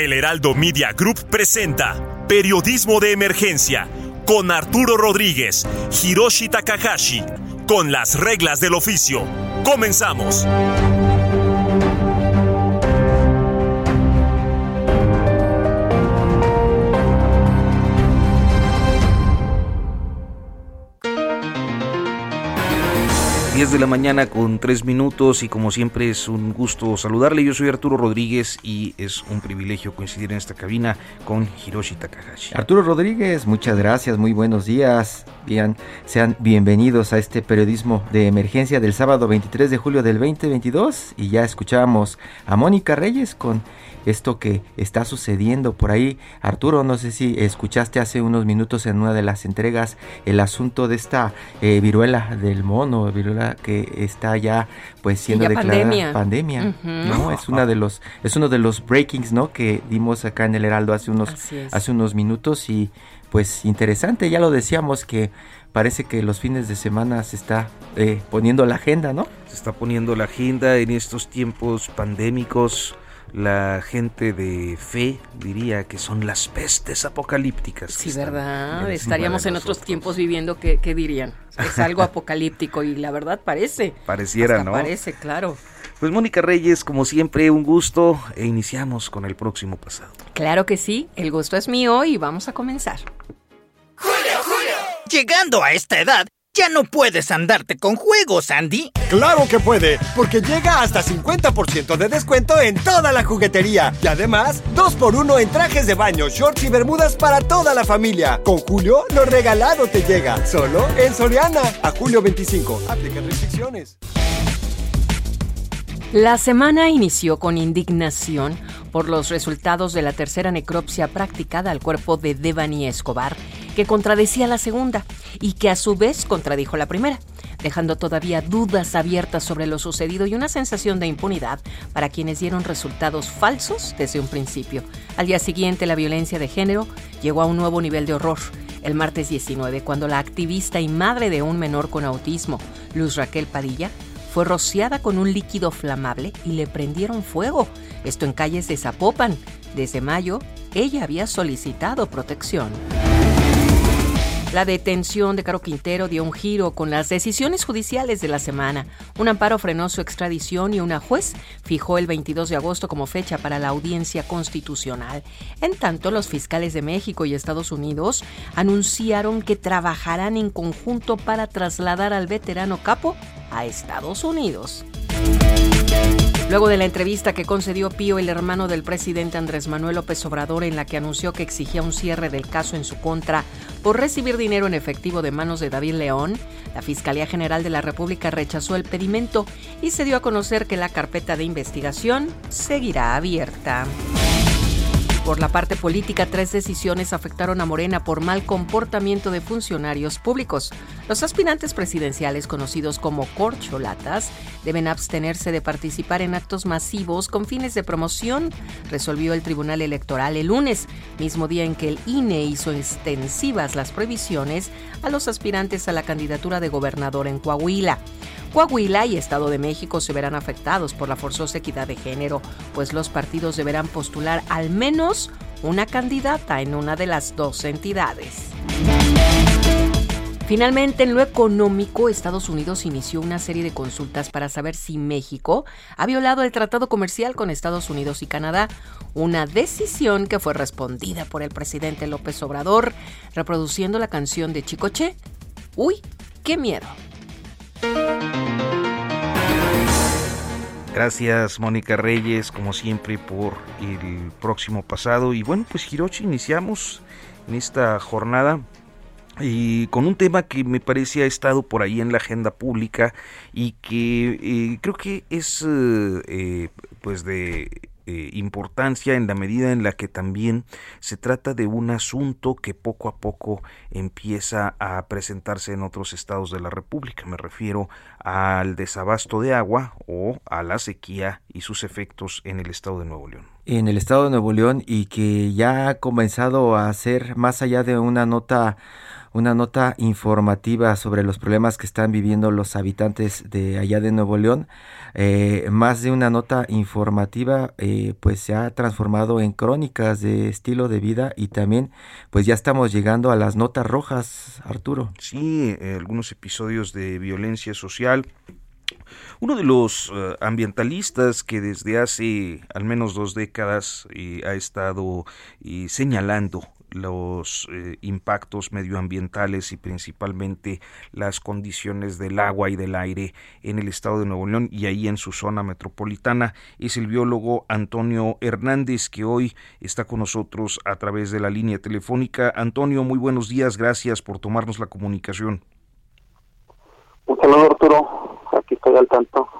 El Heraldo Media Group presenta Periodismo de Emergencia con Arturo Rodríguez, Hiroshi Takahashi, con las reglas del oficio. Comenzamos. 10 de la mañana con 3 minutos y como siempre es un gusto saludarle. Yo soy Arturo Rodríguez y es un privilegio coincidir en esta cabina con Hiroshi Takahashi. Arturo Rodríguez, muchas gracias, muy buenos días. Bien, sean bienvenidos a este periodismo de emergencia del sábado 23 de julio del 2022 y ya escuchamos a Mónica Reyes con esto que está sucediendo por ahí. Arturo, no sé si escuchaste hace unos minutos en una de las entregas el asunto de esta eh, viruela del mono, viruela que está ya pues siendo declarada pandemia. ¿no? Es una de los es uno de los breakings, ¿no? que dimos acá en el Heraldo hace unos hace unos minutos y pues interesante, ya lo decíamos que parece que los fines de semana se está eh, poniendo la agenda, ¿no? Se está poniendo la agenda en estos tiempos pandémicos la gente de fe diría que son las pestes apocalípticas. Sí, ¿verdad? Estaríamos en otros tiempos viviendo, ¿qué, dirían? Es algo apocalíptico y la verdad parece. Pareciera, ¿no? Parece, claro. Pues Mónica Reyes, como siempre, un gusto e iniciamos con el próximo pasado. Claro que sí, el gusto es mío y vamos a comenzar. Julio, Julio. Llegando a esta edad, ya no puedes andarte con juegos, Andy. Claro que puede, porque llega hasta 50% de descuento en toda la juguetería. Y además, 2x1 en trajes de baño, shorts y bermudas para toda la familia. Con Julio, lo regalado te llega. Solo en Soriana. A julio 25. Aplican restricciones. La semana inició con indignación por los resultados de la tercera necropsia practicada al cuerpo de Devani Escobar, que contradecía la segunda y que a su vez contradijo la primera, dejando todavía dudas abiertas sobre lo sucedido y una sensación de impunidad para quienes dieron resultados falsos desde un principio. Al día siguiente, la violencia de género llegó a un nuevo nivel de horror. El martes 19, cuando la activista y madre de un menor con autismo, Luz Raquel Padilla, fue rociada con un líquido flamable y le prendieron fuego. Esto en calles de Zapopan. Desde mayo, ella había solicitado protección. La detención de Caro Quintero dio un giro con las decisiones judiciales de la semana. Un amparo frenó su extradición y una juez fijó el 22 de agosto como fecha para la audiencia constitucional. En tanto, los fiscales de México y Estados Unidos anunciaron que trabajarán en conjunto para trasladar al veterano capo a Estados Unidos. Luego de la entrevista que concedió Pío, el hermano del presidente Andrés Manuel López Obrador, en la que anunció que exigía un cierre del caso en su contra por recibir dinero en efectivo de manos de David León, la Fiscalía General de la República rechazó el pedimento y se dio a conocer que la carpeta de investigación seguirá abierta. Por la parte política, tres decisiones afectaron a Morena por mal comportamiento de funcionarios públicos. Los aspirantes presidenciales, conocidos como corcholatas, deben abstenerse de participar en actos masivos con fines de promoción, resolvió el Tribunal Electoral el lunes, mismo día en que el INE hizo extensivas las prohibiciones a los aspirantes a la candidatura de gobernador en Coahuila. Coahuila y Estado de México se verán afectados por la forzosa equidad de género, pues los partidos deberán postular al menos una candidata en una de las dos entidades. Finalmente, en lo económico, Estados Unidos inició una serie de consultas para saber si México ha violado el tratado comercial con Estados Unidos y Canadá, una decisión que fue respondida por el presidente López Obrador, reproduciendo la canción de Chicoche. Uy, qué miedo. Gracias Mónica Reyes, como siempre, por el próximo pasado. Y bueno, pues Hirochi, iniciamos en esta jornada y con un tema que me parece ha estado por ahí en la agenda pública y que eh, creo que es eh, eh, pues de importancia en la medida en la que también se trata de un asunto que poco a poco empieza a presentarse en otros estados de la República. Me refiero al desabasto de agua o a la sequía y sus efectos en el estado de Nuevo León. En el estado de Nuevo León y que ya ha comenzado a ser más allá de una nota una nota informativa sobre los problemas que están viviendo los habitantes de allá de Nuevo León. Eh, más de una nota informativa, eh, pues se ha transformado en crónicas de estilo de vida y también, pues ya estamos llegando a las notas rojas, Arturo. Sí, eh, algunos episodios de violencia social. Uno de los ambientalistas que desde hace al menos dos décadas ha estado señalando los eh, impactos medioambientales y principalmente las condiciones del agua y del aire en el estado de Nuevo León y ahí en su zona metropolitana es el biólogo Antonio Hernández que hoy está con nosotros a través de la línea telefónica. Antonio, muy buenos días, gracias por tomarnos la comunicación. Un saludo Arturo, aquí estoy al tanto.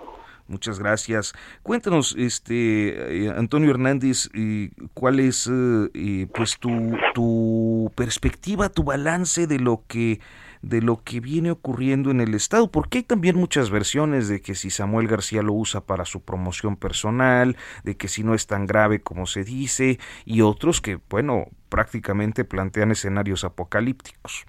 Muchas gracias. Cuéntanos, este eh, Antonio Hernández, eh, cuál es eh, pues tu, tu perspectiva, tu balance de lo que de lo que viene ocurriendo en el estado, porque hay también muchas versiones de que si Samuel García lo usa para su promoción personal, de que si no es tan grave como se dice, y otros que, bueno, prácticamente plantean escenarios apocalípticos.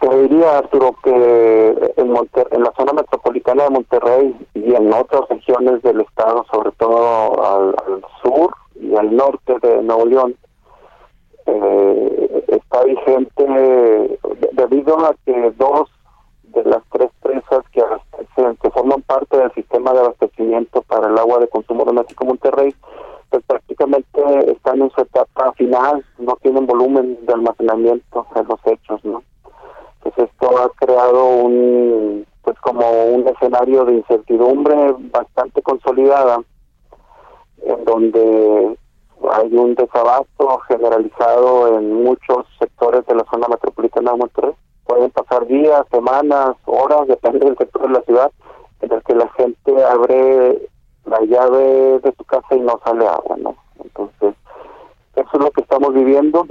Te diría, Arturo, que en, en la zona metropolitana de Monterrey y en otras regiones del estado, sobre todo al, sur y al norte de Nuevo León, eh, está vigente debido a que dos de las tres presas que que forman parte del sistema de abastecimiento para el agua de consumo doméstico Monterrey, pues prácticamente están en su etapa final, no tienen volumen de almacenamiento en los hechos, ¿no? Pues esto ha creado un pues como un escenario de incertidumbre bastante consolidada en donde hay un desabasto generalizado en muchos sectores de la zona metropolitana de Monterrey. Pueden pasar días, semanas, horas, depende del sector de la ciudad, en el que la gente abre la llave de su casa y no sale agua, ¿no? Entonces, eso es lo que estamos viviendo.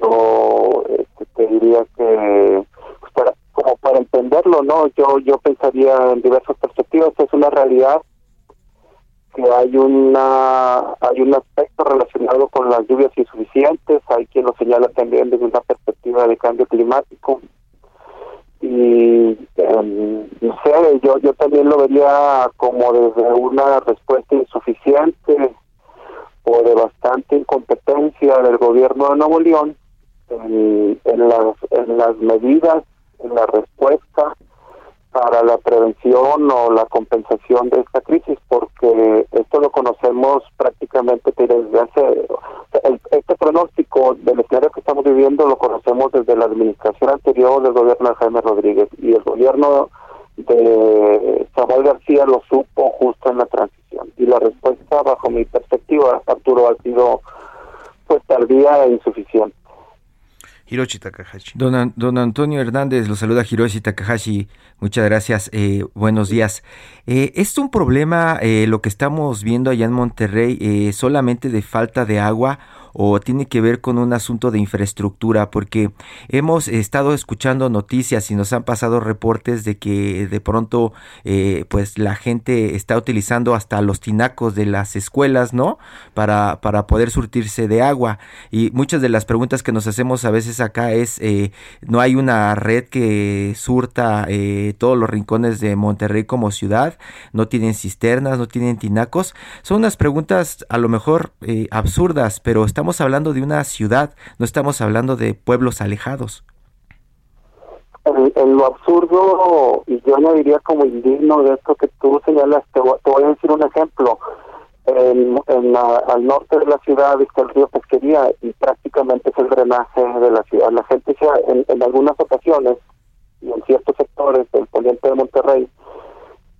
Yo este, te diría que entenderlo, ¿no? Yo yo pensaría en diversas perspectivas, es una realidad que hay una hay un aspecto relacionado con las lluvias insuficientes, hay quien lo señala también desde una perspectiva de cambio climático. Y em, no sé, yo yo también lo vería como desde una respuesta insuficiente o de bastante incompetencia del gobierno de Nuevo León en, en las en las medidas la respuesta para la prevención o la compensación de esta crisis, porque esto lo conocemos prácticamente desde hace... este pronóstico del escenario que estamos viviendo lo conocemos desde la administración anterior del gobierno de Jaime Rodríguez y el gobierno de Samuel García lo supo justo en la transición. Y la respuesta, bajo mi perspectiva, Arturo, ha sido pues tardía e insuficiente. Hiroshi Takahashi. Don, don, Antonio Hernández, lo saluda Hiroshi Takahashi. Muchas gracias. Eh, buenos días. Eh, ¿Es un problema eh, lo que estamos viendo allá en Monterrey eh, solamente de falta de agua o tiene que ver con un asunto de infraestructura, porque hemos estado escuchando noticias y nos han pasado reportes de que de pronto eh, pues la gente está utilizando hasta los tinacos de las escuelas, ¿no? Para, para poder surtirse de agua. Y muchas de las preguntas que nos hacemos a veces acá es, eh, no hay una red que surta eh, todos los rincones de Monterrey como ciudad, no tienen cisternas, no tienen tinacos. Son unas preguntas a lo mejor absurdas, pero están estamos hablando de una ciudad, no estamos hablando de pueblos alejados. En, lo absurdo, y yo no diría como indigno de esto que tú señalas, te, voy a decir un ejemplo. En, al norte de la ciudad está el río Pesquería y prácticamente es el drenaje de la ciudad. La gente en, en algunas ocasiones y en ciertos sectores del poniente de Monterrey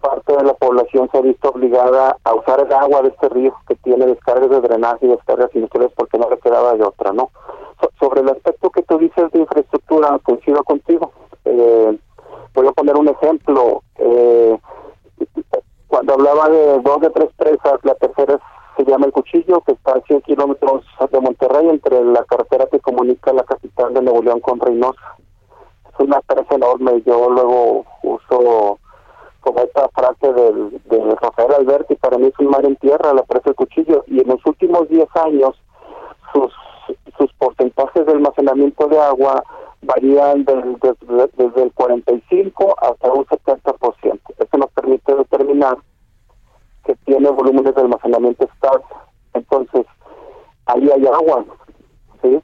parte de la población se ha visto obligada a usar el agua de este río que tiene descargas de drenaje y descargas industriales porque no le quedaba de otra, ¿no? sobre el aspecto que tú dices de infraestructura, coincido contigo. Eh, voy a poner un ejemplo. Eh, cuando hablaba de dos de tres presas, la tercera se llama El Cuchillo, que está a 100 kilómetros de Monterrey, entre la carretera que comunica la capital de Nuevo León con Reynosa. Es una presa enorme. Yo luego uso como esta frase del, de Rafael Alberti, para mí es un mar en tierra, la presa El Cuchillo. Y en los últimos 10 años, sus, sus porcentajes de almacenamiento de agua varían desde el 45 hasta un 70%. Eso nos permite determinar que tiene volúmenes de almacenamiento estables. Entonces, ahí hay agua, ¿sí?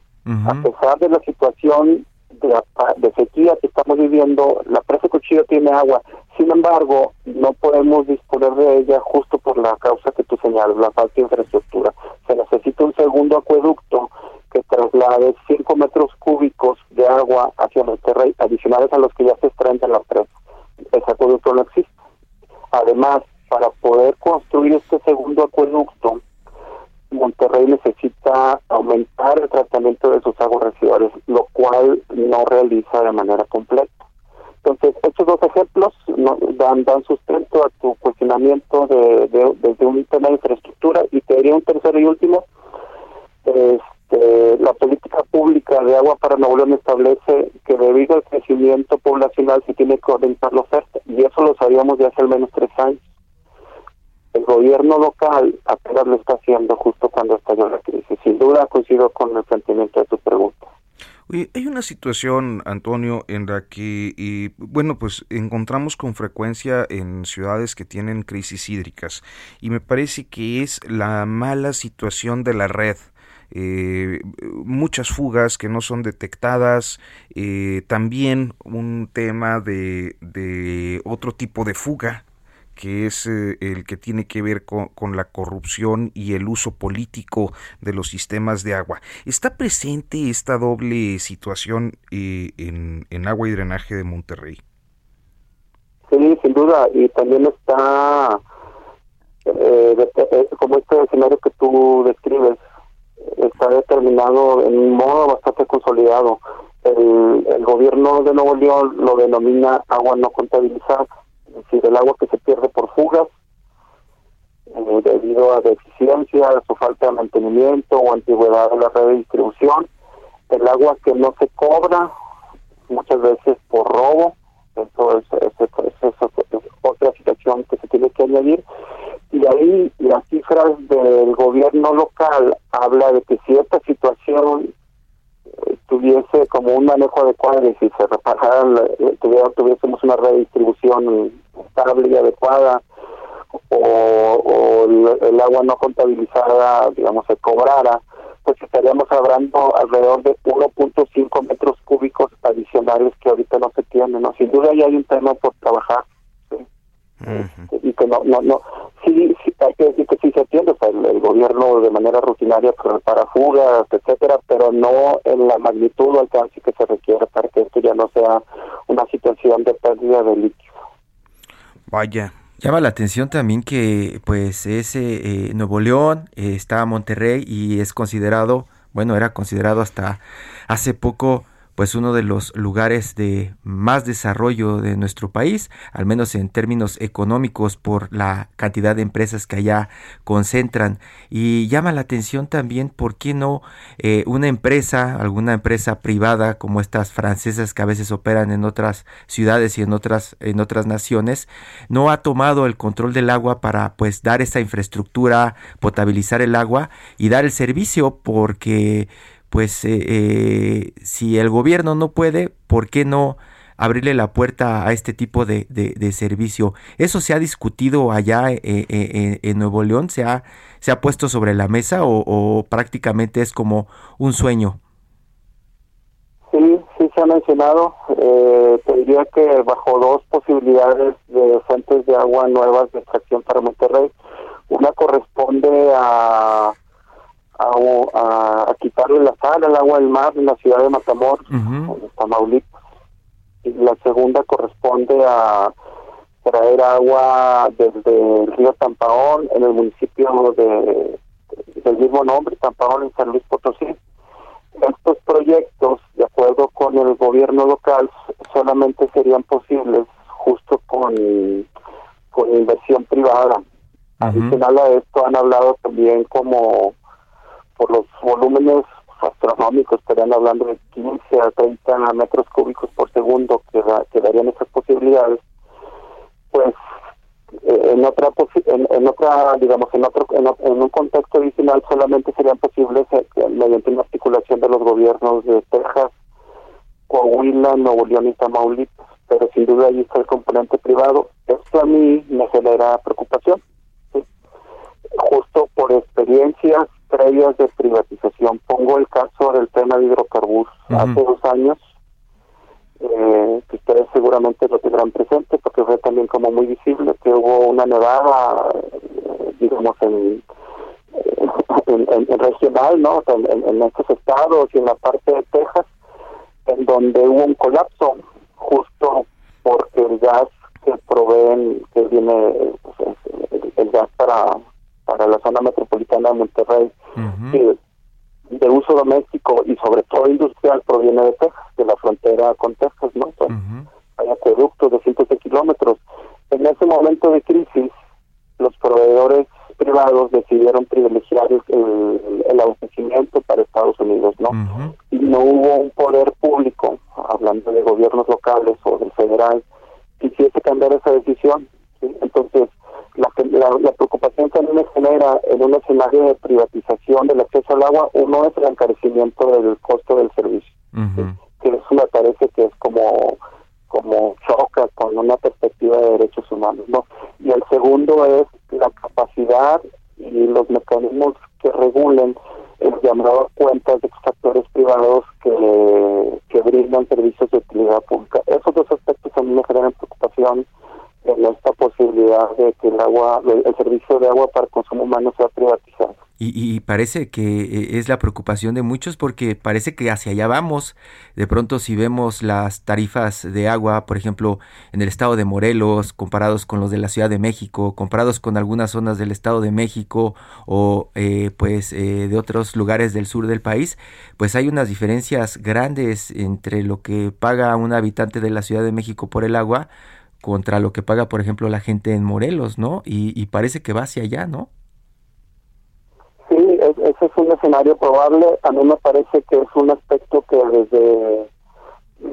A pesar de la situación de, de, sequía que estamos viviendo, la presa Cuchillo tiene agua. Sin embargo, no podemos disponer de ella justo por la causa que tú señalas, la falta de infraestructura. Se necesita un segundo acueducto que traslade 5 metros cúbicos de agua hacia Monterrey, adicionales a los que ya se extraen de la presa. Ese acueducto no existe. Además, para poder construir este segundo acueducto, Monterrey necesita aumentar el tratamiento de sus aguas residuales, lo cual no realiza de manera completa. Entonces, estos dos ejemplos dan, dan sustento a tu cuestionamiento de, desde un tema de infraestructura y te diría un tercero y último. Este, la política pública de agua para Nuevo León establece que debido al crecimiento poblacional se tiene que aumentar la oferta y eso lo sabíamos de hace al menos tres años el gobierno local apenas lo está haciendo justo cuando estalló la crisis. Sin duda coincido con el planteamiento de tu pregunta. Oye, hay una situación, Antonio, en la que, bueno, pues encontramos con frecuencia en ciudades que tienen crisis hídricas y me parece que es la mala situación de la red. Eh, muchas fugas que no son detectadas, eh, también un tema de otro tipo de fuga que es eh, el que tiene que ver con, la corrupción y el uso político de los sistemas de agua. ¿Está presente esta doble situación eh, en, agua y drenaje de Monterrey? Sí, sin duda, y también está, eh, como este escenario que tú describes, está determinado en un modo bastante consolidado. El, el gobierno de Nuevo León lo denomina agua no contabilizada es decir, el agua que se pierde por fugas eh, debido a deficiencia, a su falta de mantenimiento o antigüedad de la red de distribución, el agua que no se cobra, muchas veces por robo, eso es, otra situación que se tiene que añadir, y ahí las cifras del gobierno local habla de que si esta situación tuviese como un manejo adecuado y si se repararan, eh, tuviésemos una red de distribución estable y adecuada o, el, agua no contabilizada, digamos, se cobrara, pues estaríamos hablando alrededor de 1.5 metros cúbicos adicionales que ahorita no se tienen, ¿no? Sin duda ya hay un tema por trabajar, y que no, no, no, sí, hay que decir que sí se atiende, o sea, el, gobierno de manera rutinaria para fugas, etcétera, pero no en la magnitud o alcance que se requiere para que esto ya no sea una situación de pérdida de líquido. Vaya. Llama la atención también que pues ese eh, Nuevo León eh, está Monterrey y es considerado, bueno, era considerado hasta hace poco pues uno de los lugares de más desarrollo de nuestro país, al menos en términos económicos por la cantidad de empresas que allá concentran. Y llama la atención también por qué no eh, una empresa, alguna empresa privada como estas francesas que a veces operan en otras ciudades y en otras, en otras naciones, no ha tomado el control del agua para pues dar esa infraestructura, potabilizar el agua y dar el servicio porque pues eh, eh, si el gobierno no puede, ¿por qué no abrirle la puerta a este tipo de, servicio? ¿Eso se ha discutido allá eh, en Nuevo León? ¿Se ha, ¿Se ha puesto sobre la mesa o, prácticamente es como un sueño? Sí, sí se ha mencionado. te diría que bajo dos posibilidades de fuentes de agua nuevas de extracción para Monterrey. Una corresponde a a, quitarle la sal al agua del mar en la ciudad de Matamoros, en Tamaulipas. Y la segunda corresponde a traer traer agua desde el río Tampaón en el municipio de del mismo nombre, Tampaón en San Luis Potosí. Estos proyectos, de acuerdo con el gobierno local, solamente serían posibles justo con, con inversión privada. Adicional a esto han hablado también como por los volúmenes astronómicos, estarían hablando de 15 a 30 metros cúbicos por segundo que, darían esas posibilidades, pues eh, en otra en, otra digamos en otro en, un contexto adicional solamente serían posibles eh, mediante una articulación de los gobiernos de Texas, Coahuila, Nuevo León y Tamaulipas, pero sin duda ahí está el componente privado. Esto a mí me genera preocupación, justo por experiencias previas de privatización. Pongo el caso del tema de hidrocarburos. Hace dos años eh, que ustedes seguramente lo tendrán presente porque fue también como muy visible que hubo una nevada, eh, digamos, en, en, regional, ¿no? en, estos estados y en la parte de Texas, en donde hubo un colapso justo porque el gas que proveen, que viene pues, el, gas para, para la zona metropolitana de Monterrey, de uso doméstico y sobre todo industrial proviene de Texas, de la frontera con Texas, ¿no? Hay acueductos de cientos de kilómetros. En ese momento de crisis, los proveedores privados decidieron privilegiar el, abastecimiento para Estados Unidos, ¿no? Y no hubo un poder público, hablando de gobiernos locales o del federal, que quisiese cambiar esa decisión. Entonces, la, la, preocupación que a mí me genera en un escenario de privatización del acceso al agua, uno es el encarecimiento del costo del servicio, que eso me parece que es como como choca con una perspectiva de derechos humanos, ¿no? Y el segundo es la capacidad y los mecanismos que regulen el llamado a cuentas de actores privados que, que brindan servicios de utilidad pública. Esos dos aspectos a mí me generan preocupación esta posibilidad de que el agua, el servicio de agua para consumo humano sea privatizado. Y, parece que eh, es la preocupación de muchos porque parece que hacia allá vamos. De pronto si vemos las tarifas de agua, por ejemplo, en el estado de Morelos, comparados con los de la Ciudad de México, comparados con algunas zonas del estado de México o eh, pues eh, de otros lugares del sur del país, pues hay unas diferencias grandes entre lo que paga un habitante de la Ciudad de México por el agua contra lo que paga, por ejemplo, la gente en Morelos, ¿no? Y, parece que va hacia allá, ¿no? Sí, ese es un escenario probable. A mí me parece que es un aspecto que desde,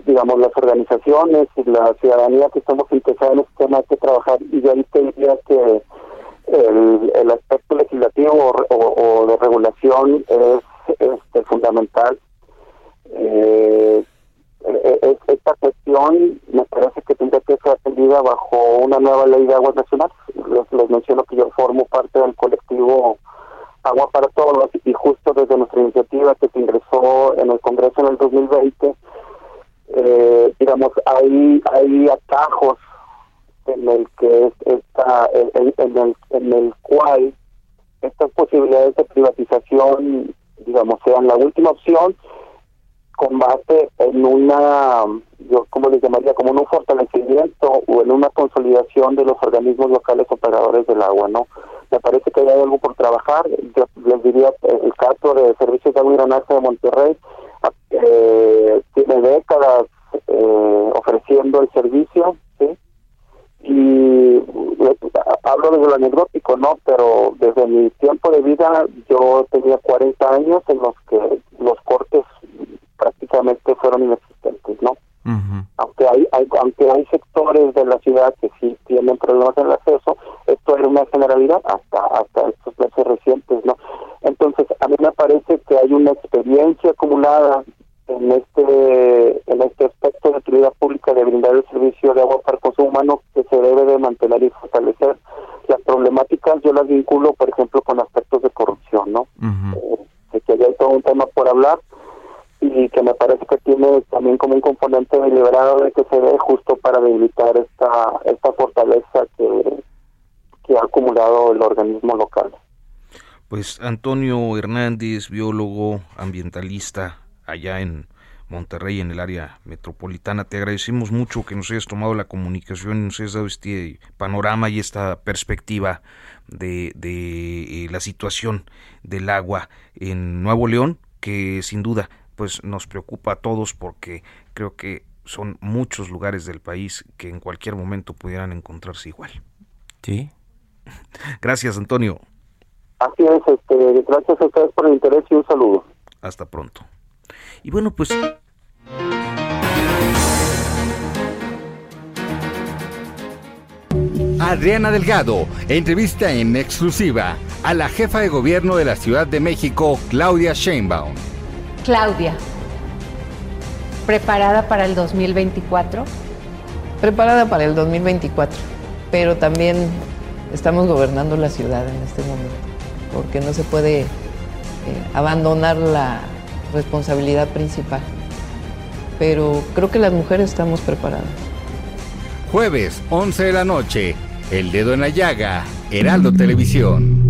digamos, las organizaciones y la ciudadanía que estamos interesados en este tema hay que trabajar. Y yo ahí te diría que el, aspecto legislativo o, de regulación es este, fundamental. Eh, e, e, esta cuestión me parece que tendría que ser atendida bajo una nueva ley de aguas nacionales. Les, menciono que yo formo parte del colectivo Agua para Todos y justo desde nuestra iniciativa que se ingresó en el Congreso en el 2020, eh, digamos, hay, hay atajos en el que está en, el, en el cual estas posibilidades de privatización, digamos, sean la última opción con base en una, yo como les llamaría, como en un fortalecimiento o en una consolidación de los organismos locales operadores del agua, ¿no? Me parece que hay algo por trabajar. Yo les diría, el caso de Servicios de Agua y Drenaje de Monterrey eh, tiene décadas eh, ofreciendo el servicio, ¿sí? Y eh, hablo desde lo anecdótico, ¿no? Pero desde mi tiempo de vida yo tenía 40 años en los que los cortes prácticamente fueron inexistentes, ¿no? Aunque hay, hay, aunque hay sectores de la ciudad que sí tienen problemas en el acceso, esto era una generalidad hasta hasta estos meses recientes, ¿no? Entonces, a mí me parece que hay una experiencia acumulada en este en este aspecto de utilidad pública de brindar el servicio de agua para consumo humano que se debe de mantener y fortalecer. Las problemáticas yo las vinculo, por ejemplo, con aspectos de corrupción, ¿no? Eh, que hay todo un tema por hablar, y que me parece que tiene también como un componente deliberado de que se ve justo para debilitar esta esta fortaleza que, que ha acumulado el organismo local. Pues Antonio Hernández, biólogo ambientalista allá en Monterrey, en el área metropolitana. Te agradecemos mucho que nos hayas tomado la comunicación y nos hayas dado este panorama y esta perspectiva de, de eh, la situación del agua en Nuevo León, que sin duda pues nos preocupa a todos porque creo que son muchos lugares del país que en cualquier momento pudieran encontrarse igual. Sí. Gracias, Antonio. Así es, este, gracias a ustedes por el interés y un saludo. Hasta pronto. Y bueno, pues Adriana Delgado entrevista en exclusiva a la jefa de gobierno de la Ciudad de México, Claudia Sheinbaum. Claudia, ¿preparada para el 2024? Preparada para el 2024, pero también estamos gobernando la ciudad en este momento, porque no se puede eh, abandonar la responsabilidad principal. Pero creo que las mujeres estamos preparadas. Jueves, 11 de la noche, El Dedo en la Llaga, Heraldo Televisión.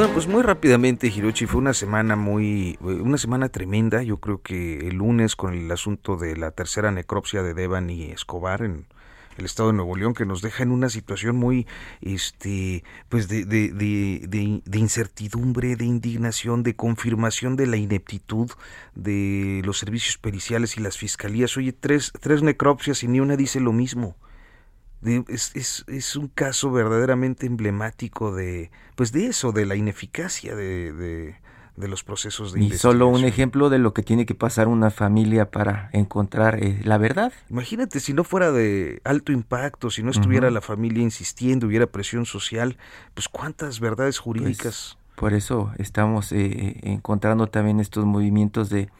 Bueno, pues muy rápidamente, Hirochi, fue una semana muy, una semana tremenda. Yo creo que el lunes con el asunto de la tercera necropsia de Devan y Escobar en el estado de Nuevo León, que nos deja en una situación muy, este, pues de, de, de, de, incertidumbre, de indignación, de confirmación de la ineptitud de los servicios periciales y las fiscalías. Oye, tres, tres necropsias y ni una dice lo mismo es, es, es, un caso verdaderamente emblemático de pues de eso de la ineficacia de, de, los procesos de y solo un ejemplo de lo que tiene que pasar una familia para encontrar eh, la verdad. Imagínate si no fuera de alto impacto si no estuviera la familia insistiendo hubiera presión social pues cuántas verdades pues, jurídicas por eso estamos eh, eh, encontrando también estos movimientos de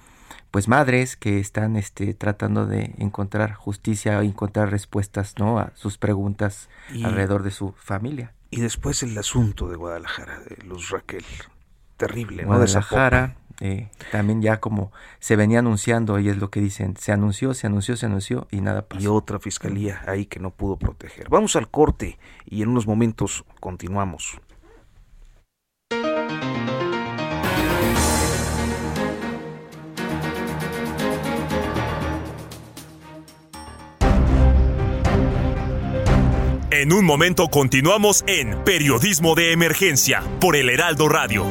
pues madres que están este tratando de encontrar justicia encontrar respuestas no a sus preguntas alrededor de su familia. y después el asunto de Guadalajara de Luz Raquel terrible Guadalajara eh, también ya como se venía anunciando y es lo que dicen se anunció se anunció se anunció y nada pasó y otra fiscalía ahí que no pudo proteger. Vamos al corte y en unos momentos continuamos En un momento continuamos en Periodismo de Emergencia por el Heraldo Radio.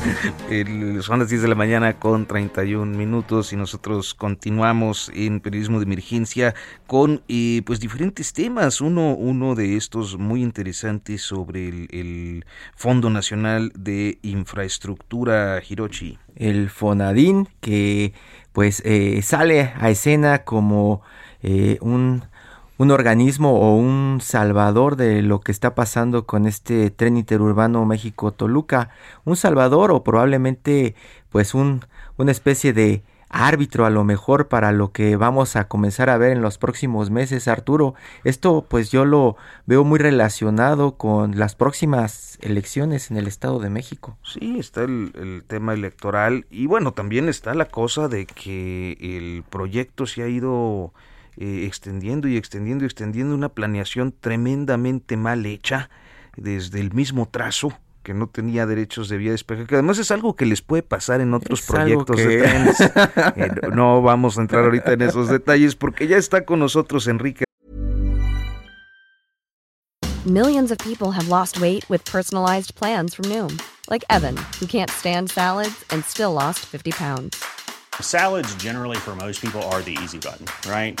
son las 10 de la mañana con 31 minutos y nosotros continuamos en periodismo de emergencia con eh, pues diferentes temas. Uno, uno de estos muy interesantes sobre el, Fondo Nacional de Infraestructura Hirochi. El FONADIN que pues eh, sale a escena como eh, un un organismo o un salvador de lo que está pasando con este tren interurbano México-Toluca, un salvador o probablemente pues un, una especie de árbitro a lo mejor para lo que vamos a comenzar a ver en los próximos meses, Arturo. Esto pues yo lo veo muy relacionado con las próximas elecciones en el Estado de México. Sí, está el, el tema electoral y bueno, también está la cosa de que el proyecto se ha ido eh, extendiendo y extendiendo y extendiendo una planeación tremendamente mal hecha desde el mismo trazo que no tenía derechos de vía despeje, que además es algo que les puede pasar en otros proyectos de trenes. Eh, no vamos a entrar ahorita en esos detalles porque ya está con nosotros Enrique. Millions of people have lost weight with personalized plans from Noom, like Evan, who can't stand salads and still lost 50 pounds. Salads generally for most people are the easy button, right?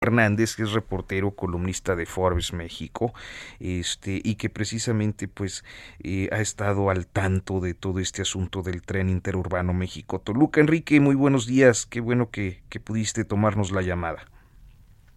Hernández, que es reportero, columnista de Forbes México, este, y que precisamente pues eh, ha estado al tanto de todo este asunto del tren interurbano México-Toluca. Enrique, muy buenos días, qué bueno que, que pudiste tomarnos la llamada.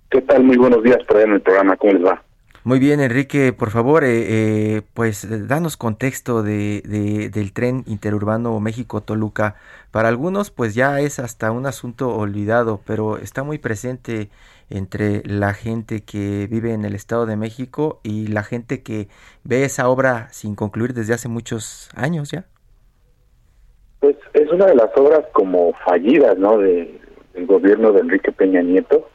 ¿Qué tal? Muy buenos días por en el programa, ¿cómo les va? Muy bien, Enrique, por favor, eh, eh, pues danos contexto de, del tren interurbano México-Toluca. Para algunos, pues ya es hasta un asunto olvidado, pero está muy presente entre la gente que vive en el Estado de México y la gente que ve esa obra sin concluir desde hace muchos años ya. Pues es una de las obras como fallidas, ¿no? De, del gobierno de Enrique Peña Nieto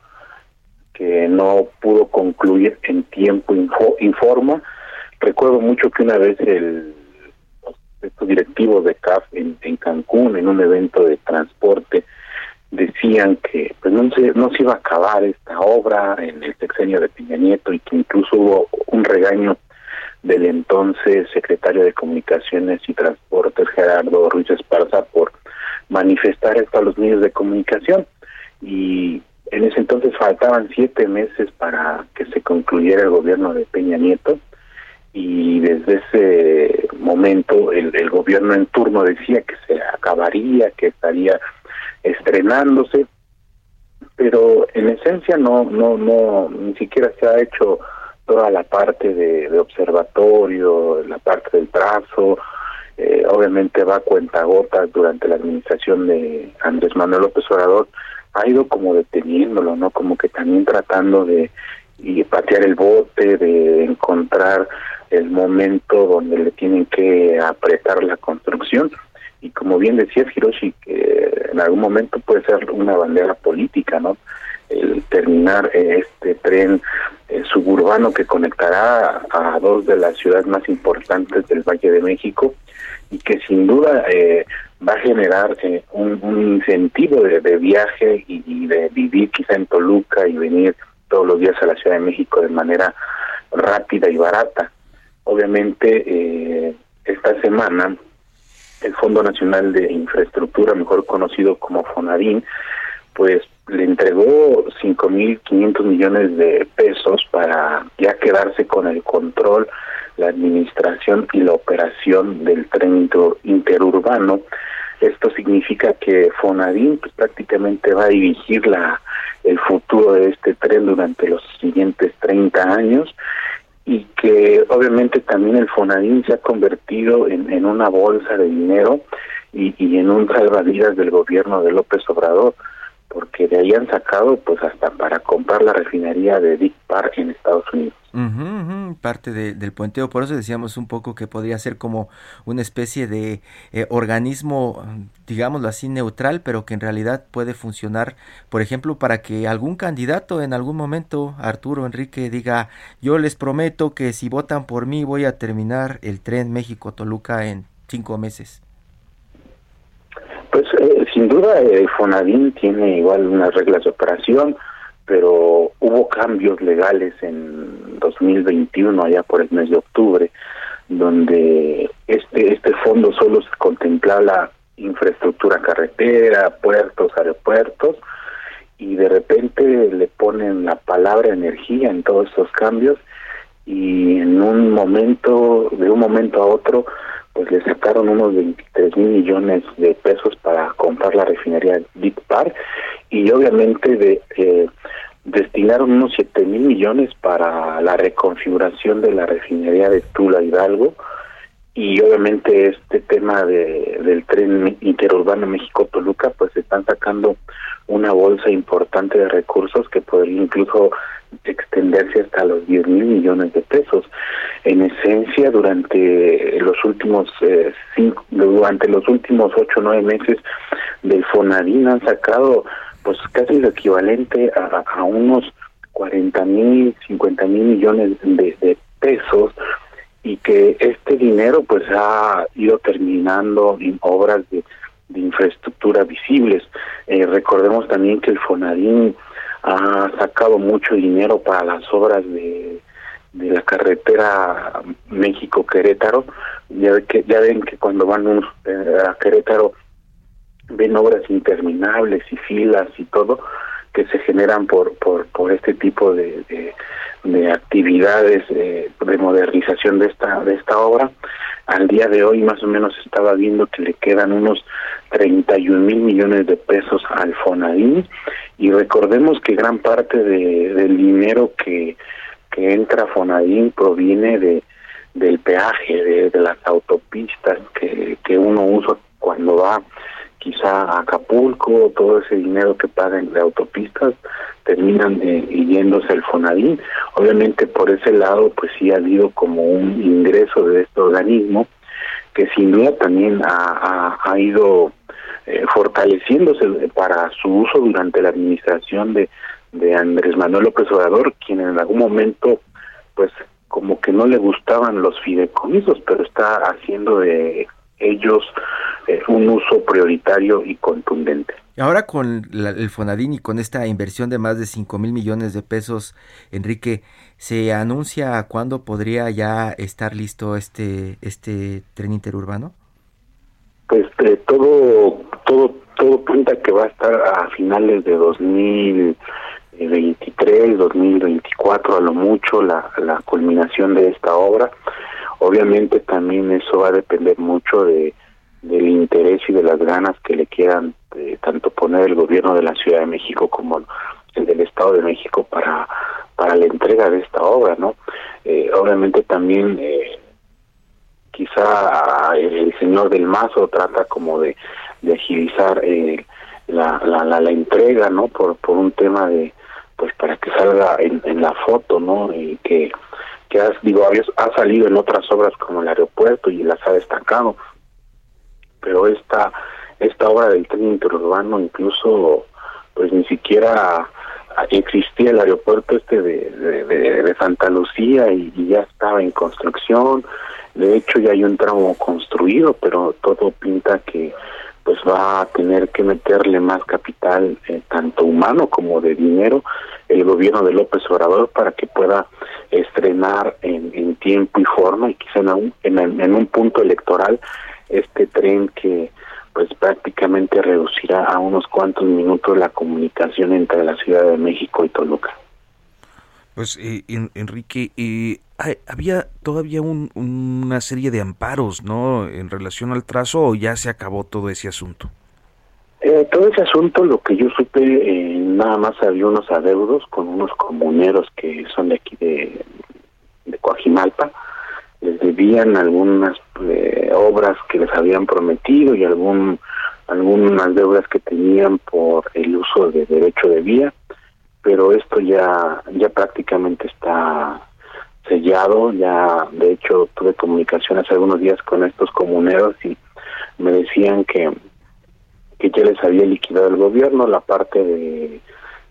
que no pudo concluir en tiempo informa. Recuerdo mucho que una vez el estos directivos de CAF en, Cancún, en un evento de transporte, decían que pues no se, no se iba a acabar esta obra en el sexenio de Peña Nieto y que incluso hubo un regaño del entonces secretario de Comunicaciones y Transportes Gerardo Ruiz Esparza por manifestar esto a los medios de comunicación. Y en ese entonces faltaban siete meses para que se concluyera el gobierno de Peña Nieto y desde ese momento el, el gobierno en turno decía que se acabaría, que estaría estrenándose, pero en esencia no, no, no, ni siquiera se ha hecho toda la parte de, observatorio, la parte del trazo, eh, obviamente va a cuentagotas durante la administración de Andrés Manuel López Obrador, ha ido como deteniéndolo, ¿no? Como que también tratando de patear el bote, de encontrar el momento donde le tienen que apretar la construcción. Y como bien decía Hiroshi, que en algún momento puede ser una bandera política, ¿no? El terminar este tren eh, suburbano que conectará a dos de las ciudades más importantes del Valle de México y que sin duda eh, va a generar eh, un, incentivo de, viaje y, de vivir quizá en Toluca y venir todos los días a la Ciudad de México de manera rápida y barata. Obviamente, eh, esta semana el Fondo Nacional de Infraestructura, mejor conocido como FONADIN, pues le entregó 5.500 millones de pesos para ya quedarse con el control la administración y la operación del tren interurbano. Esto significa que Fonadín pues, prácticamente va a dirigir la, el futuro de este tren durante los siguientes 30 años y que obviamente también el Fonadín se ha convertido en, en una bolsa de dinero y, y en un salvavidas del gobierno de López Obrador porque de ahí han sacado pues hasta para comprar la refinería de Dick Park en Estados Unidos. parte del puenteo, por eso decíamos un poco que podría ser como una especie de eh, organismo, digámoslo así, neutral, pero que en realidad puede funcionar, por ejemplo, para que algún candidato en algún momento, Arturo Enrique, diga, yo les prometo que si votan por mí voy a terminar el tren México-Toluca en cinco meses. Pues eh, sin duda el Fonadín tiene igual unas reglas de operación, pero hubo cambios legales en 2021, allá por el mes de octubre, donde este, este fondo solo se contemplaba la infraestructura carretera, puertos, aeropuertos, y de repente le ponen la palabra energía en todos estos cambios y en un momento, de un momento a otro, pues le sacaron unos 23 mil millones de pesos para comprar la refinería Deep Park y obviamente de eh, destinaron unos 7 mil millones para la reconfiguración de la refinería de Tula Hidalgo y obviamente este tema de, del tren interurbano México-Toluca pues están sacando una bolsa importante de recursos que podría incluso extenderse hasta los 10 mil millones de pesos. En esencia, durante los últimos eh, cinco, durante los últimos ocho nueve meses del Fonadín han sacado pues casi lo equivalente a, a unos 40 mil, 50 mil millones de, de pesos y que este dinero pues ha ido terminando en obras de, de infraestructura visibles. Eh, recordemos también que el Fonadín ha sacado mucho dinero para las obras de, de la carretera México-Querétaro. Ya, que, ya ven que cuando van eh, a Querétaro ven obras interminables y filas y todo que se generan por por, por este tipo de, de, actividades de modernización de esta de esta obra al día de hoy más o menos estaba viendo que le quedan unos 31 mil millones de pesos al Fonadín y recordemos que gran parte de, del dinero que que entra Fonadín proviene de del peaje, de, las autopistas que, que uno usa cuando va quizá a Acapulco, todo ese dinero que pagan de autopistas terminan eh, yéndose al Fonadín. Obviamente por ese lado pues sí ha habido como un ingreso de este organismo que sin duda también ha, ha, ido eh, fortaleciéndose para su uso durante la administración de, de Andrés Manuel López Obrador, quien en algún momento pues como que no le gustaban los fideicomisos, pero está haciendo de ellos eh, un uso prioritario y contundente. Ahora con el Fonadín y con esta inversión de más de 5 mil millones de pesos, Enrique, ¿se anuncia cuándo podría ya estar listo este, este tren interurbano? Pues eh, todo, todo, todo pinta que va a estar a finales de 2023, 2024 a lo mucho la, la culminación de esta obra. Obviamente también eso va a depender mucho de del interés y de las ganas que le quieran eh, tanto poner el gobierno de la Ciudad de México como el del Estado de México para para la entrega de esta obra, ¿no? Eh, obviamente también eh, quizá el señor del Mazo trata como de, de agilizar la, la, la, entrega, ¿no? Por, por un tema de, pues para que salga en, en la foto, ¿no? Y que, que has, digo, ha salido en otras obras como el aeropuerto y las ha destacado, pero esta esta obra del tren interurbano incluso pues ni siquiera existía el aeropuerto este de, de, Santa Lucía y, ya estaba en construcción de hecho ya hay un tramo construido pero todo pinta que pues va a tener que meterle más capital eh, tanto humano como de dinero el gobierno de López Obrador para que pueda estrenar en, en tiempo y forma y quizá en un, en un punto electoral este tren que pues prácticamente reducirá a unos cuantos minutos la comunicación entre la Ciudad de México y Toluca. Pues eh, Enrique, eh, había todavía una serie de amparos, ¿no? En relación al trazo o ya se acabó todo ese asunto. Eh, todo ese asunto, lo que yo supe, eh, nada más había unos adeudos con unos comuneros que son de aquí de, de Coajimalpa, les debían algunas eh, obras que les habían prometido y algún algunas deudas que tenían por el uso de derecho de vía, pero esto ya ya prácticamente está sellado, ya de hecho tuve comunicación hace algunos días con estos comuneros y me decían que que ya les había liquidado el gobierno la parte de,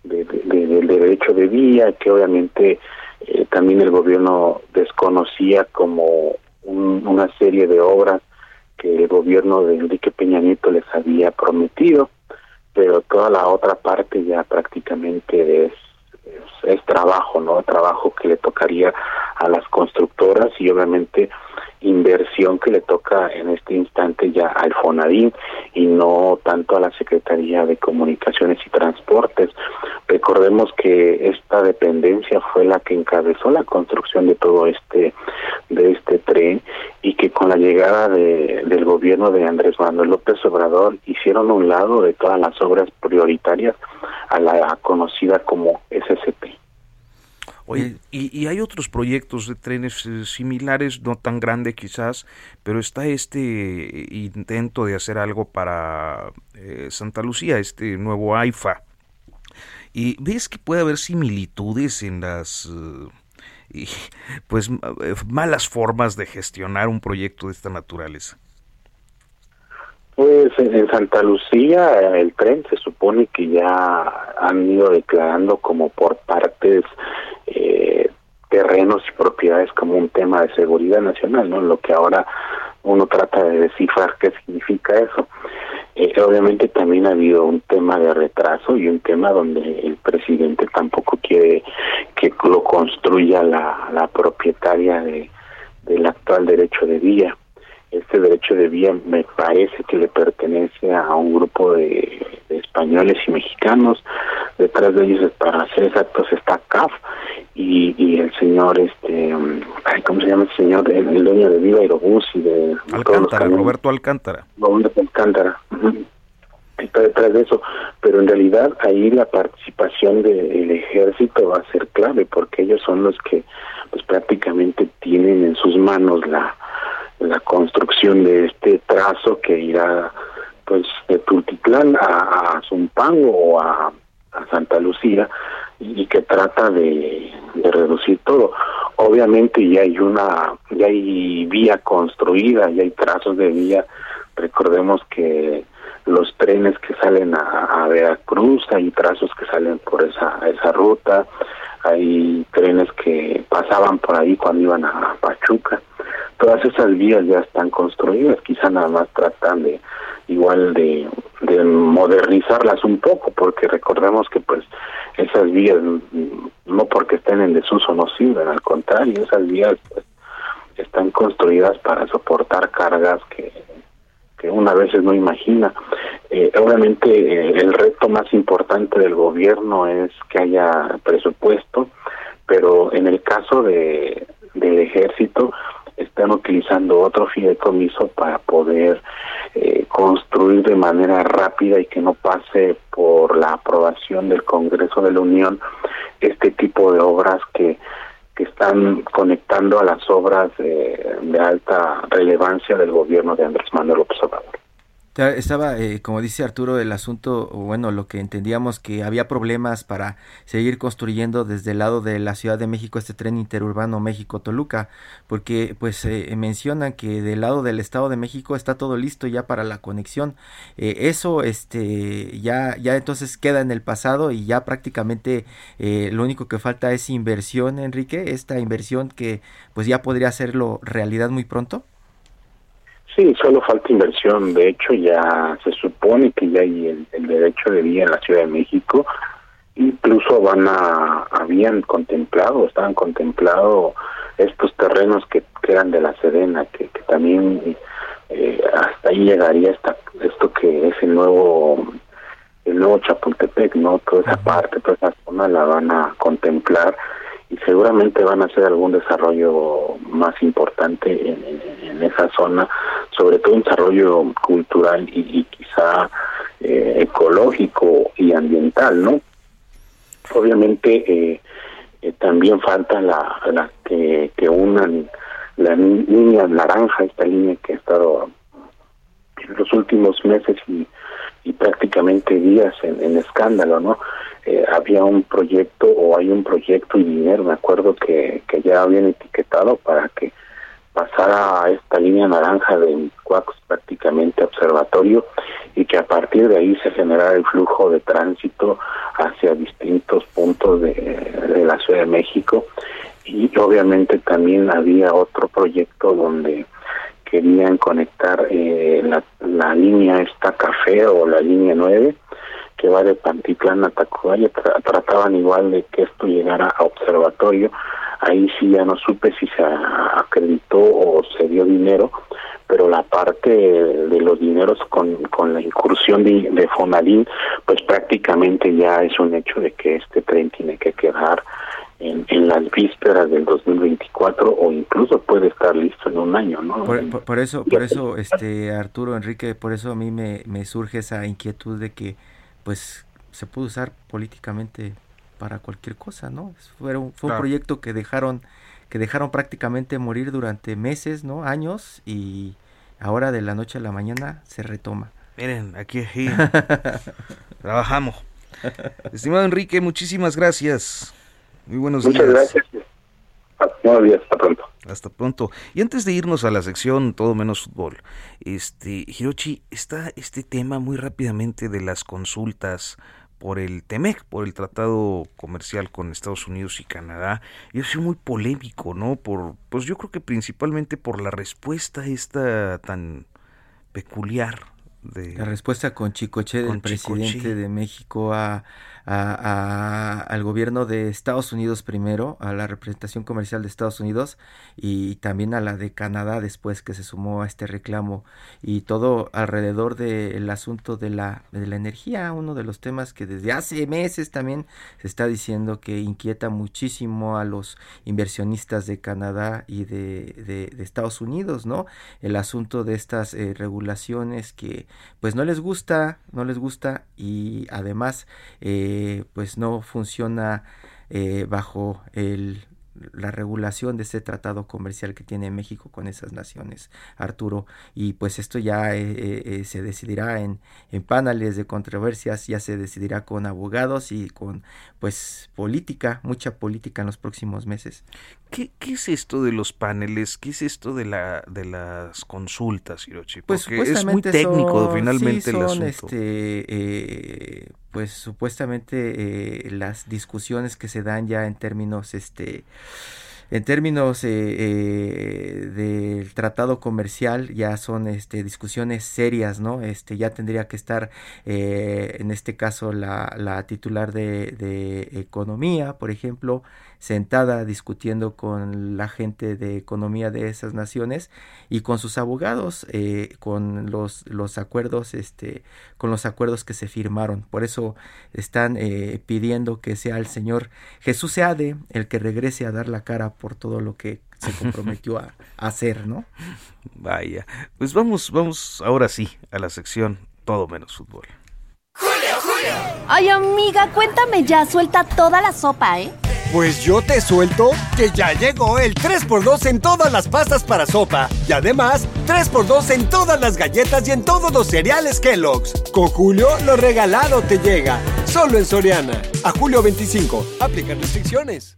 de, del derecho de vía, que obviamente eh, también el gobierno desconocía como una serie de obras que el gobierno de Enrique Peña Nieto les había prometido, pero toda la otra parte ya prácticamente es, es, es trabajo, ¿no? Trabajo que le tocaría a las constructoras y obviamente inversión que le toca en este instante ya al FONADIN y no tanto a la Secretaría de Comunicaciones y Transportes. Recordemos que esta dependencia fue la que encabezó la construcción de todo este de este tren y que con la llegada de, del gobierno de Andrés Manuel López Obrador hicieron un lado de todas las obras prioritarias a la conocida como SCP. Oye, y, hay otros proyectos de trenes eh, similares, no tan grande quizás, pero está este intento de hacer algo para eh, Santa Lucía, este nuevo AIFA. ¿Y ves que puede haber similitudes en las eh, pues malas formas de gestionar un proyecto de esta naturaleza? Pues en Santa Lucía el tren se supone que ya han ido declarando como por partes eh, terrenos y propiedades como un tema de seguridad nacional, ¿no? Lo que ahora uno trata de descifrar qué significa eso. Eh, obviamente también ha habido un tema de retraso y un tema donde el presidente tampoco quiere que lo construya la, la propietaria de, del actual derecho de vía este derecho de vía me parece que le pertenece a un grupo de, españoles y mexicanos. Detrás de ellos, para ser exactos, está CAF y, y el señor, este, ¿cómo se llama el señor? El, dueño de Viva Aerobús y de... Alcántara, Roberto Alcántara. Roberto Alcántara. está detrás de eso, pero en realidad ahí la participación del ejército va a ser clave porque ellos son los que pues prácticamente tienen en sus manos la, la construcción de este trazo que irá pues de Tultitlán a, a Zumpango o a, Santa Lucía y que trata de, de, reducir todo. Obviamente ya hay una, ya hay vía construida, ya hay trazos de vía. Recordemos que los trenes que salen a, Veracruz, hay trazos que salen por esa, esa ruta, hay trenes que pasaban por ahí cuando iban a Pachuca. Todas esas vías ya están construidas, quizá nada más tratan de igual de, de modernizarlas un poco, porque recordemos que pues esas vías no porque estén en desuso no sirven, al contrario, esas vías pues, están construidas para soportar cargas que una veces no imagina. Eh, obviamente eh, el reto más importante del gobierno es que haya presupuesto, pero en el caso de del ejército están utilizando otro fideicomiso para poder eh, construir de manera rápida y que no pase por la aprobación del Congreso de la Unión este tipo de obras que que están conectando a las obras de, alta relevancia del gobierno de Andrés Manuel López Obrador. Estaba, eh, como dice Arturo, el asunto, bueno, lo que entendíamos que había problemas para seguir construyendo desde el lado de la Ciudad de México este tren interurbano México-Toluca, porque pues eh, mencionan que del lado del Estado de México está todo listo ya para la conexión. Eh, eso, este, ya, ya entonces queda en el pasado y ya prácticamente lo único que falta es inversión, Enrique, esta inversión que pues ya podría hacerlo realidad muy pronto. Sí, solo falta inversión. De hecho, ya se supone que ya hay el, derecho de vía en la Ciudad de México. Incluso van a, habían contemplado, estaban contemplado estos terrenos que, eran de la Sedena, que, también eh, hasta ahí llegaría esta, esto que es el nuevo el nuevo Chapultepec, ¿no? Toda esa parte, toda esa zona la van a contemplar y seguramente van a hacer algún desarrollo más importante en, esa zona, sobre todo un desarrollo cultural y, quizá eh, ecológico y ambiental, ¿no? Obviamente eh, eh, también falta la, la que, que unan la línea naranja, esta línea que ha estado en los últimos meses y, y prácticamente días en, escándalo, ¿no? Eh, había un proyecto o hay un proyecto y dinero, me acuerdo que, que ya habían etiquetado para que pasara a esta línea naranja de Cuacos prácticamente observatorio y que a partir de ahí se generara el flujo de tránsito hacia distintos puntos de, de la Ciudad de México y obviamente también había otro proyecto donde querían conectar eh, la, la línea esta café o la línea 9 que va de Pantitlán a Tacubaya trataban igual de que esto llegara a observatorio. Ahí sí ya no supe si se acreditó o se dio dinero, pero la parte de los dineros con, con la incursión de, de pues prácticamente ya es un hecho de que este tren tiene que quedar en, en, las vísperas del 2024 o incluso puede estar listo en un año, ¿no? Por, eso, por eso, este Arturo Enrique, por eso a mí me, me surge esa inquietud de que pues se puede usar políticamente para cualquier cosa, ¿no? Fue un, fue un proyecto que dejaron que dejaron prácticamente morir durante meses, ¿no? Años y ahora de la noche a la mañana se retoma. Miren, aquí, aquí trabajamos. Estimado Enrique, muchísimas gracias. Muy buenos días. Muchas gracias. Buenos días, hasta pronto. Hasta pronto. Y antes de irnos a la sección Todo menos fútbol, este, Hirochi, está este tema muy rápidamente de las consultas por el TEMEC, por el Tratado Comercial con Estados Unidos y Canadá, y ha sido muy polémico, ¿no? Por, pues yo creo que principalmente por la respuesta esta tan peculiar de... La respuesta con Chicoche del presidente de México a a, al gobierno de Estados Unidos primero, a la representación comercial de Estados Unidos y también a la de Canadá después que se sumó a este reclamo y todo alrededor del asunto de la, de la energía, uno de los temas que desde hace meses también se está diciendo que inquieta muchísimo a los inversionistas de Canadá y de, de, Estados Unidos, ¿no? El asunto de estas eh, regulaciones que pues no les gusta, no les gusta y además pues no funciona bajo el la regulación de ese tratado comercial que tiene México con esas naciones, Arturo. Y pues esto ya eh, eh, eh, se decidirá en, en paneles de controversias, ya se decidirá con abogados y con pues política, mucha política en los próximos meses. ¿Qué, qué es esto de los paneles? ¿Qué es esto de la de las consultas, Hirochi? Pues Porque es muy técnico finalmente el asunto. Este, pues supuestamente las discusiones que se dan ya en términos este en términos eh, eh, del tratado comercial ya son este, discusiones serias, ¿no? Este, ya tendría que estar eh, en este caso la, la titular de, de, economía, por ejemplo, sentada discutiendo con la gente de economía de esas naciones y con sus abogados eh, con los, los acuerdos este con los acuerdos que se firmaron por eso están eh, pidiendo que sea el señor Jesús Seade el que regrese a dar la cara por todo lo que se comprometió a, hacer no vaya pues vamos vamos ahora sí a la sección todo menos fútbol Julio, Julio. Ay, amiga, cuéntame ya, suelta toda la sopa, ¿eh? Pues yo te suelto que ya llegó el 3x2 en todas las pastas para sopa. Y además, 3x2 en todas las galletas y en todos los cereales Kellogg's. Con Julio, lo regalado te llega. Solo en Soriana. A julio 25. Aplican restricciones.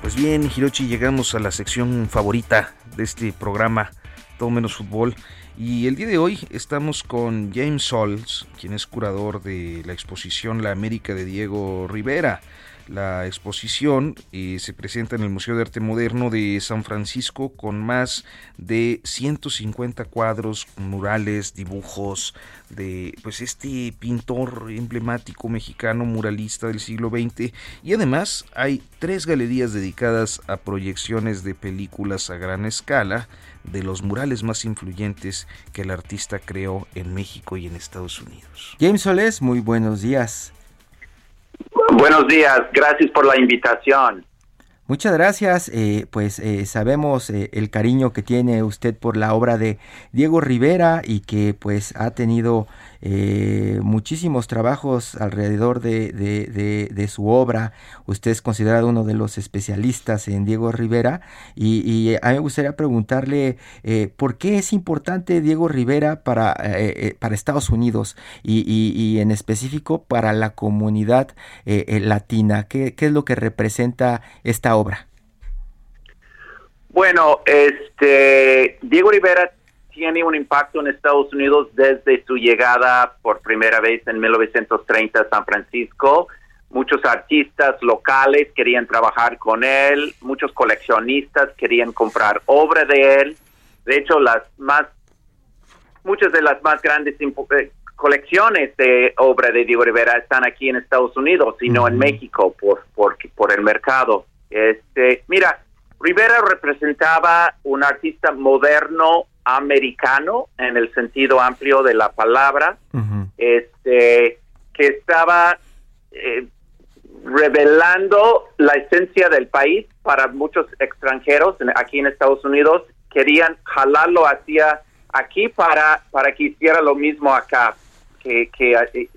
Pues bien, Hirochi, llegamos a la sección favorita de este programa, Todo Menos Fútbol. Y el día de hoy estamos con James Sols, quien es curador de la exposición La América de Diego Rivera. La exposición eh, se presenta en el Museo de Arte Moderno de San Francisco con más de 150 cuadros, murales, dibujos de pues este pintor emblemático mexicano muralista del siglo XX y además hay tres galerías dedicadas a proyecciones de películas a gran escala de los murales más influyentes que el artista creó en México y en Estados Unidos. James Soles, muy buenos días. Buenos días, gracias por la invitación. Muchas gracias, eh, pues eh, sabemos eh, el cariño que tiene usted por la obra de Diego Rivera y que pues ha tenido eh, muchísimos trabajos alrededor de, su obra. Usted es considerado uno de los especialistas en Diego Rivera y, a mí me gustaría preguntarle eh, por qué es importante Diego Rivera para, eh, para Estados Unidos y, en específico para la comunidad latina. ¿Qué, ¿Qué es lo que representa esta obra? Bueno, este Diego Rivera tiene un impacto en Estados Unidos desde su llegada por primera vez en 1930 a San Francisco. Muchos artistas locales querían trabajar con él, muchos coleccionistas querían comprar obra de él. De hecho, las más muchas de las más grandes eh, colecciones de obra de Diego Rivera están aquí en Estados Unidos y no en México por, por, por el mercado. Este, mira, Rivera representaba un artista moderno americano en el sentido amplio de la palabra, este, que estaba eh, revelando la esencia del país para muchos extranjeros aquí en Estados Unidos, querían jalarlo hacia aquí para, para que hiciera lo mismo acá, que, que eh,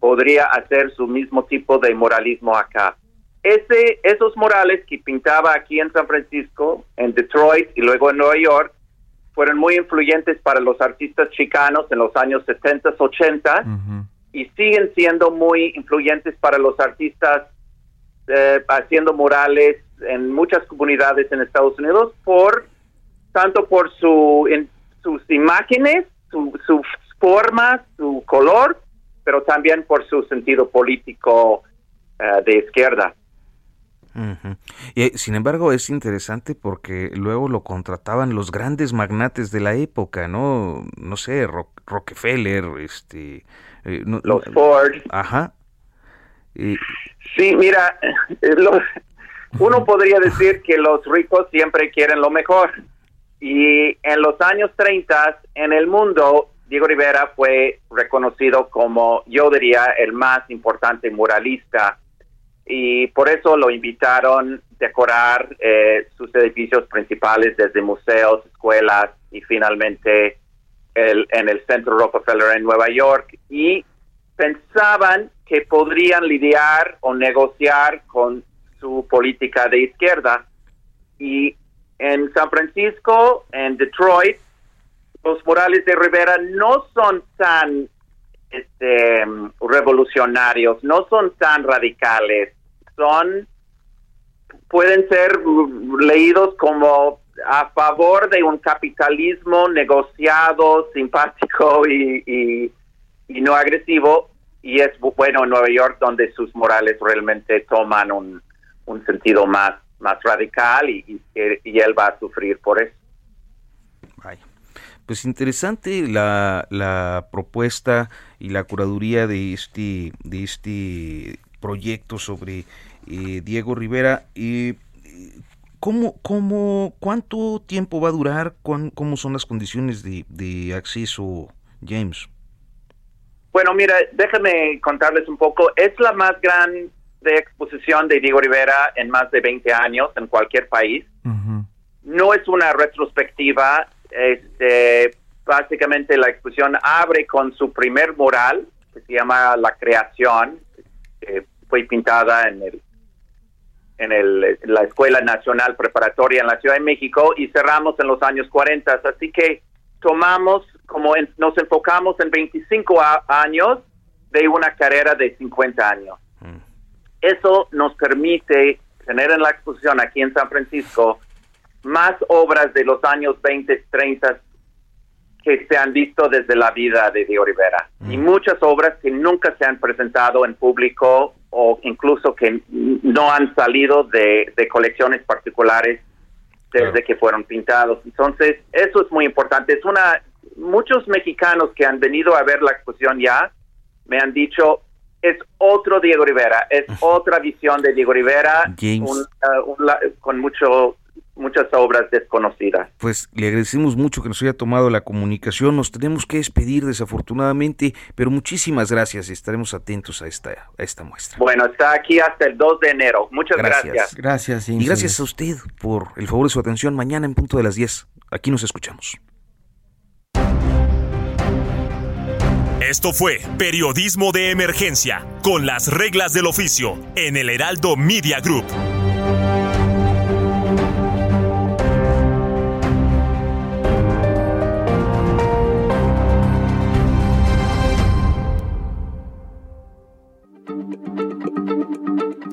podría hacer su mismo tipo de moralismo acá. Ese, esos morales que pintaba aquí en San Francisco, en Detroit y luego en Nueva York, fueron muy influyentes para los artistas chicanos en los años 70, 80 y siguen siendo muy influyentes para los artistas eh, haciendo murales en muchas comunidades en Estados Unidos por tanto por su en, sus imágenes, su, su forma, su color, pero también por su sentido político eh, de izquierda. Y, eh, sin embargo, es interesante porque luego lo contrataban los grandes magnates de la época, ¿no? No sé, Rockefeller, este... Eh, los Ford. Ajá. Sí, mira, eh, uno podría decir que los ricos siempre quieren lo mejor. Y en los años 30, en el mundo, Diego Rivera fue reconocido como, yo diría, el más importante muralista y por eso lo invitaron decorar eh, sus edificios principales desde museos, escuelas y finalmente el, en el Centro Rockefeller en Nueva York y pensaban que podrían lidiar o negociar con su política de izquierda. Y en San Francisco, en Detroit, los murales de Rivera no son tan este, revolucionarios, no son tan radicales, son pueden ser leídos como a favor de un capitalismo negociado, simpático y, y, no agresivo, y es bueno en Nueva York donde sus morales realmente toman un, un sentido más, más radical y, y, él va a sufrir por eso. Pues interesante la, la propuesta y la curaduría de este, de este proyecto sobre eh, Diego Rivera. y ¿cómo, cómo, ¿Cuánto tiempo va a durar? ¿Cómo son las condiciones de, de acceso, James? Bueno, mira, déjame contarles un poco. Es la más grande exposición de Diego Rivera en más de 20 años en cualquier país. No es una retrospectiva. Este, básicamente la exposición abre con su primer mural, que se llama La Creación, que fue pintada en el en, el, la Escuela Nacional Preparatoria en la Ciudad de México y cerramos en los años 40. Así que tomamos, como nos enfocamos en 25 años de una carrera de 50 años. Mm. Eso nos permite tener en la exposición aquí en San Francisco más obras de los años 20, 30 que se han visto desde la vida de Diego Rivera y mm. muchas obras que nunca se han presentado en público o incluso que no han salido de, colecciones particulares desde que fueron pintados. Entonces, eso es muy importante. Es una muchos mexicanos que han venido a ver la exposición ya me han dicho es otro Diego Rivera, es otra visión de Diego Rivera, uh, con mucho muchas obras desconocidas. Pues le agradecemos mucho que nos haya tomado la comunicación. Nos tenemos que despedir desafortunadamente, pero muchísimas gracias y estaremos atentos a esta, a esta muestra. Bueno, está aquí hasta el 2 de enero. Muchas gracias. Gracias. y gracias a usted por el favor de su atención. Mañana en punto de las 10. Aquí nos escuchamos. Esto fue Periodismo de Emergencia, con las reglas del oficio, en el Heraldo Media Group.